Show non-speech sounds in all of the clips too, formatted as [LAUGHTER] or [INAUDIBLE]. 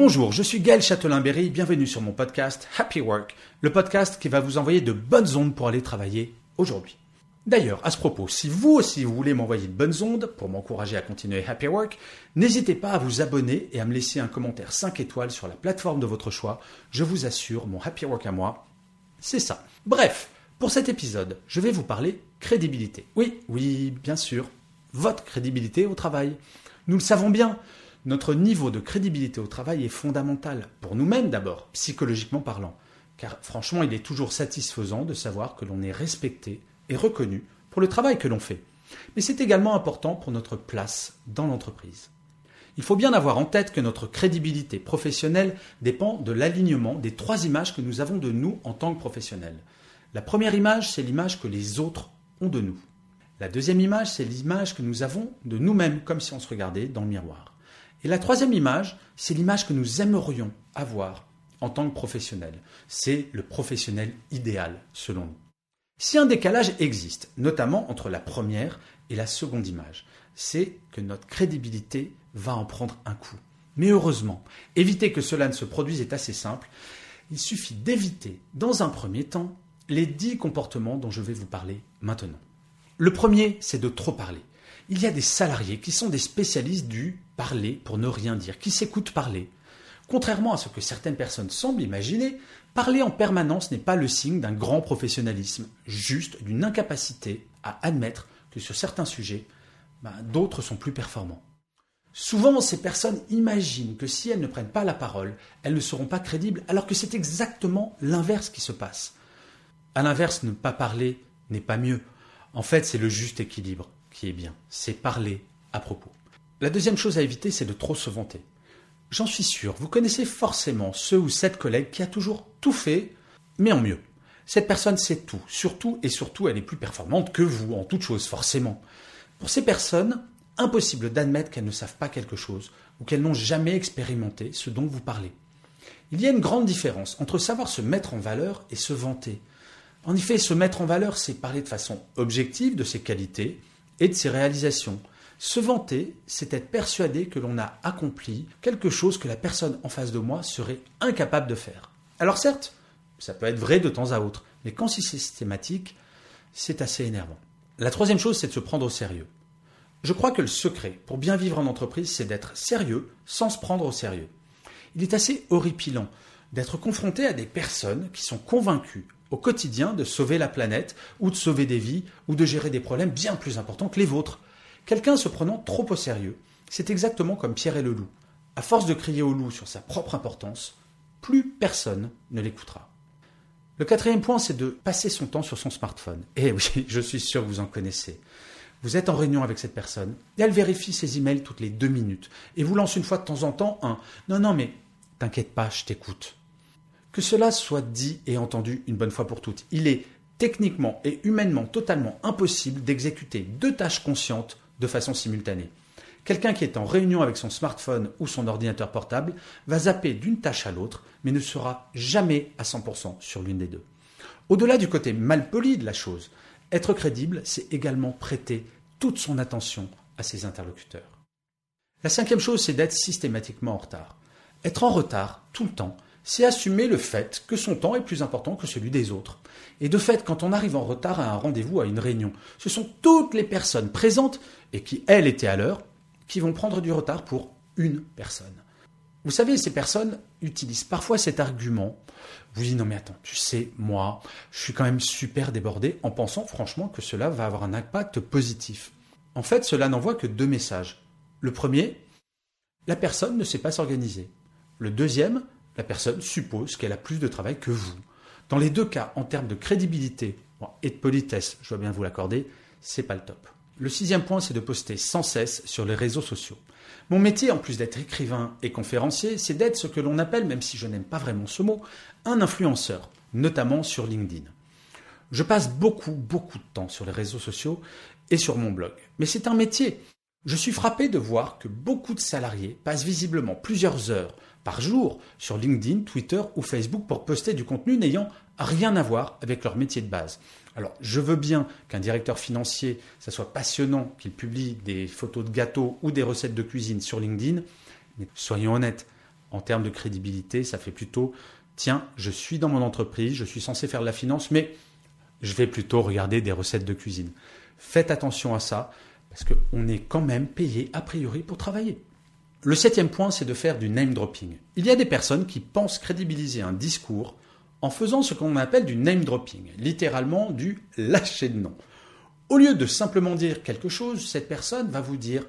Bonjour, je suis Gaël Châtelain-Berry, bienvenue sur mon podcast Happy Work, le podcast qui va vous envoyer de bonnes ondes pour aller travailler aujourd'hui. D'ailleurs, à ce propos, si vous aussi vous voulez m'envoyer de bonnes ondes pour m'encourager à continuer Happy Work, n'hésitez pas à vous abonner et à me laisser un commentaire 5 étoiles sur la plateforme de votre choix. Je vous assure, mon Happy Work à moi, c'est ça. Bref, pour cet épisode, je vais vous parler crédibilité. Oui, oui, bien sûr, votre crédibilité au travail. Nous le savons bien, notre niveau de crédibilité au travail est fondamental, pour nous-mêmes d'abord, psychologiquement parlant. Car franchement, il est toujours satisfaisant de savoir que l'on est respecté et reconnu pour le travail que l'on fait. Mais c'est également important pour notre place dans l'entreprise. Il faut bien avoir en tête que notre crédibilité professionnelle dépend de l'alignement des trois images que nous avons de nous en tant que professionnels. La première image, c'est l'image que les autres ont de nous. La deuxième image, c'est l'image que nous avons de nous-mêmes, comme si on se regardait dans le miroir. Et la troisième image, c'est l'image que nous aimerions avoir en tant que professionnel. C'est le professionnel idéal, selon nous. Si un décalage existe, notamment entre la première et la seconde image, c'est que notre crédibilité va en prendre un coup. Mais heureusement, éviter que cela ne se produise est assez simple. Il suffit d'éviter, dans un premier temps, les dix comportements dont je vais vous parler maintenant. Le premier, c'est de trop parler. Il y a des salariés qui sont des spécialistes du parler pour ne rien dire, qui s'écoutent parler. Contrairement à ce que certaines personnes semblent imaginer, parler en permanence n'est pas le signe d'un grand professionnalisme, juste d'une incapacité à admettre que sur certains sujets, ben, d'autres sont plus performants. Souvent, ces personnes imaginent que si elles ne prennent pas la parole, elles ne seront pas crédibles, alors que c'est exactement l'inverse qui se passe. À l'inverse, ne pas parler n'est pas mieux. En fait, c'est le juste équilibre qui est bien. C'est parler à propos. La deuxième chose à éviter, c'est de trop se vanter. J'en suis sûr, vous connaissez forcément ce ou cette collègue qui a toujours tout fait, mais en mieux. Cette personne sait tout, surtout et surtout elle est plus performante que vous en toute chose, forcément. Pour ces personnes, impossible d'admettre qu'elles ne savent pas quelque chose ou qu'elles n'ont jamais expérimenté ce dont vous parlez. Il y a une grande différence entre savoir se mettre en valeur et se vanter. En effet, se mettre en valeur, c'est parler de façon objective de ses qualités et de ses réalisations. Se vanter, c'est être persuadé que l'on a accompli quelque chose que la personne en face de moi serait incapable de faire. Alors certes, ça peut être vrai de temps à autre, mais quand c'est systématique, c'est assez énervant. La troisième chose, c'est de se prendre au sérieux. Je crois que le secret pour bien vivre en entreprise, c'est d'être sérieux sans se prendre au sérieux. Il est assez horripilant d'être confronté à des personnes qui sont convaincues au quotidien de sauver la planète ou de sauver des vies ou de gérer des problèmes bien plus importants que les vôtres. Quelqu'un se prenant trop au sérieux, c'est exactement comme Pierre et le loup. À force de crier au loup sur sa propre importance, plus personne ne l'écoutera. Le quatrième point, c'est de passer son temps sur son smartphone. Et oui, [LAUGHS] je suis sûr que vous en connaissez. Vous êtes en réunion avec cette personne, et elle vérifie ses emails toutes les deux minutes, et vous lance une fois de temps en temps un Non, non, mais t'inquiète pas, je t'écoute. Que cela soit dit et entendu une bonne fois pour toutes, il est techniquement et humainement totalement impossible d'exécuter deux tâches conscientes de façon simultanée. Quelqu'un qui est en réunion avec son smartphone ou son ordinateur portable va zapper d'une tâche à l'autre, mais ne sera jamais à 100% sur l'une des deux. Au-delà du côté malpoli de la chose, être crédible, c'est également prêter toute son attention à ses interlocuteurs. La cinquième chose, c'est d'être systématiquement en retard. Être en retard tout le temps, c'est assumer le fait que son temps est plus important que celui des autres. Et de fait, quand on arrive en retard à un rendez-vous, à une réunion, ce sont toutes les personnes présentes et qui, elles, étaient à l'heure, qui vont prendre du retard pour une personne. Vous savez, ces personnes utilisent parfois cet argument. Vous dites, non mais attends, tu sais, moi, je suis quand même super débordé en pensant franchement que cela va avoir un impact positif. En fait, cela n'envoie que deux messages. Le premier, la personne ne sait pas s'organiser. Le deuxième, la personne suppose qu'elle a plus de travail que vous. Dans les deux cas, en termes de crédibilité et de politesse, je dois bien vous l'accorder, c'est pas le top. Le sixième point, c'est de poster sans cesse sur les réseaux sociaux. Mon métier, en plus d'être écrivain et conférencier, c'est d'être ce que l'on appelle, même si je n'aime pas vraiment ce mot, un influenceur, notamment sur LinkedIn. Je passe beaucoup, beaucoup de temps sur les réseaux sociaux et sur mon blog. Mais c'est un métier. Je suis frappé de voir que beaucoup de salariés passent visiblement plusieurs heures par jour sur LinkedIn, Twitter ou Facebook pour poster du contenu n'ayant rien à voir avec leur métier de base. Alors, je veux bien qu'un directeur financier, ça soit passionnant, qu'il publie des photos de gâteaux ou des recettes de cuisine sur LinkedIn, mais soyons honnêtes, en termes de crédibilité, ça fait plutôt tiens, je suis dans mon entreprise, je suis censé faire de la finance, mais je vais plutôt regarder des recettes de cuisine. Faites attention à ça, parce qu'on est quand même payé a priori pour travailler. Le septième point, c'est de faire du name dropping. Il y a des personnes qui pensent crédibiliser un discours en faisant ce qu'on appelle du name dropping, littéralement du lâcher de nom. Au lieu de simplement dire quelque chose, cette personne va vous dire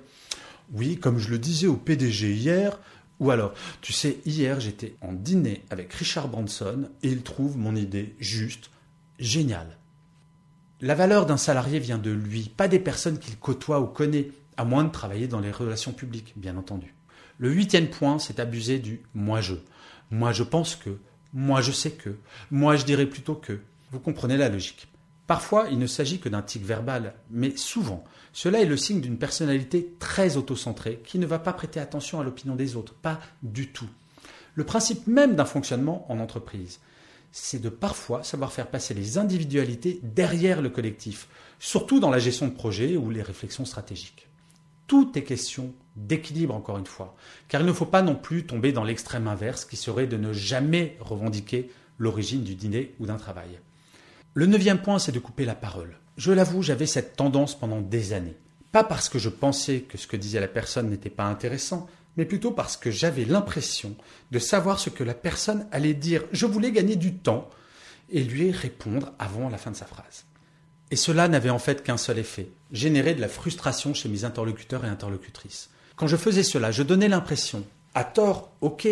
Oui, comme je le disais au PDG hier, ou alors, tu sais, hier j'étais en dîner avec Richard Branson et il trouve mon idée juste géniale. La valeur d'un salarié vient de lui, pas des personnes qu'il côtoie ou connaît, à moins de travailler dans les relations publiques, bien entendu. Le huitième point, c'est abuser du moi-je. Moi je pense que, moi je sais que, moi je dirais plutôt que. Vous comprenez la logique. Parfois, il ne s'agit que d'un tic verbal, mais souvent, cela est le signe d'une personnalité très autocentrée qui ne va pas prêter attention à l'opinion des autres, pas du tout. Le principe même d'un fonctionnement en entreprise, c'est de parfois savoir faire passer les individualités derrière le collectif, surtout dans la gestion de projet ou les réflexions stratégiques. Tout est question d'équilibre, encore une fois, car il ne faut pas non plus tomber dans l'extrême inverse qui serait de ne jamais revendiquer l'origine du dîner ou d'un travail. Le neuvième point, c'est de couper la parole. Je l'avoue, j'avais cette tendance pendant des années. Pas parce que je pensais que ce que disait la personne n'était pas intéressant, mais plutôt parce que j'avais l'impression de savoir ce que la personne allait dire. Je voulais gagner du temps et lui répondre avant la fin de sa phrase. Et cela n'avait en fait qu'un seul effet, générer de la frustration chez mes interlocuteurs et interlocutrices. Quand je faisais cela, je donnais l'impression, à tort, ok,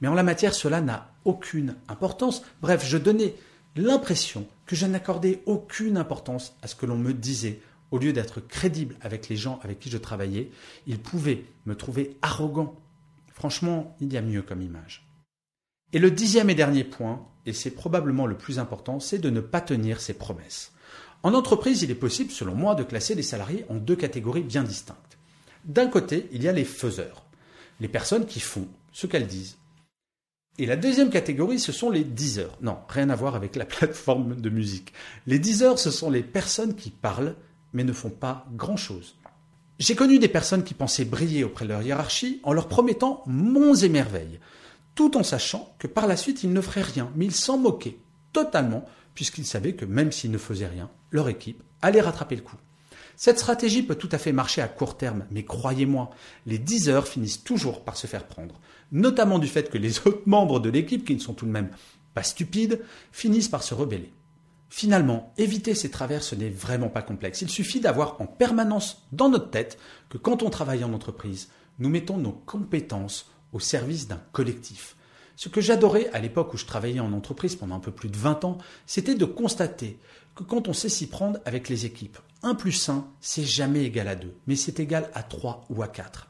mais en la matière cela n'a aucune importance. Bref, je donnais l'impression que je n'accordais aucune importance à ce que l'on me disait au lieu d'être crédible avec les gens avec qui je travaillais, ils pouvaient me trouver arrogant. Franchement, il y a mieux comme image. Et le dixième et dernier point, et c'est probablement le plus important, c'est de ne pas tenir ses promesses. En entreprise, il est possible, selon moi, de classer les salariés en deux catégories bien distinctes. D'un côté, il y a les faiseurs, les personnes qui font ce qu'elles disent. Et la deuxième catégorie, ce sont les diseurs. Non, rien à voir avec la [LAUGHS] plateforme de musique. Les diseurs, ce sont les personnes qui parlent, mais ne font pas grand-chose. J'ai connu des personnes qui pensaient briller auprès de leur hiérarchie en leur promettant monts et merveilles, tout en sachant que par la suite ils ne feraient rien, mais ils s'en moquaient totalement, puisqu'ils savaient que même s'ils ne faisaient rien, leur équipe allait rattraper le coup. Cette stratégie peut tout à fait marcher à court terme, mais croyez-moi, les 10 heures finissent toujours par se faire prendre, notamment du fait que les [LAUGHS] autres membres de l'équipe, qui ne sont tout de même pas stupides, finissent par se rebeller. Finalement, éviter ces travers, ce n'est vraiment pas complexe. Il suffit d'avoir en permanence dans notre tête que quand on travaille en entreprise, nous mettons nos compétences au service d'un collectif. Ce que j'adorais à l'époque où je travaillais en entreprise pendant un peu plus de 20 ans, c'était de constater que quand on sait s'y prendre avec les équipes, 1 plus 1, c'est jamais égal à 2, mais c'est égal à 3 ou à 4.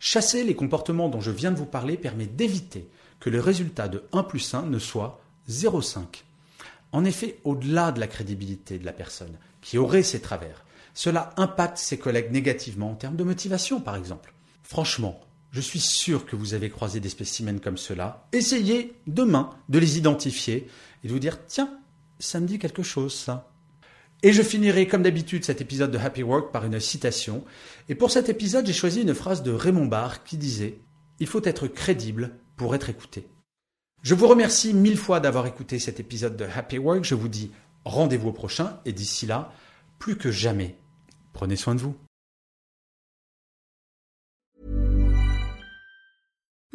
Chasser les comportements dont je viens de vous parler permet d'éviter que le résultat de 1 plus 1 ne soit 0,5. En effet, au-delà de la crédibilité de la personne qui aurait ses travers, cela impacte ses collègues négativement en termes de motivation, par exemple. Franchement, je suis sûr que vous avez croisé des spécimens comme cela. Essayez demain de les identifier et de vous dire tiens, ça me dit quelque chose, ça. Et je finirai comme d'habitude cet épisode de Happy Work par une citation. Et pour cet épisode, j'ai choisi une phrase de Raymond Barre qui disait Il faut être crédible pour être écouté. Je vous remercie mille fois d'avoir écouté cet épisode de Happy Work. Je vous dis rendez-vous au prochain et d'ici là, plus que jamais, prenez soin de vous.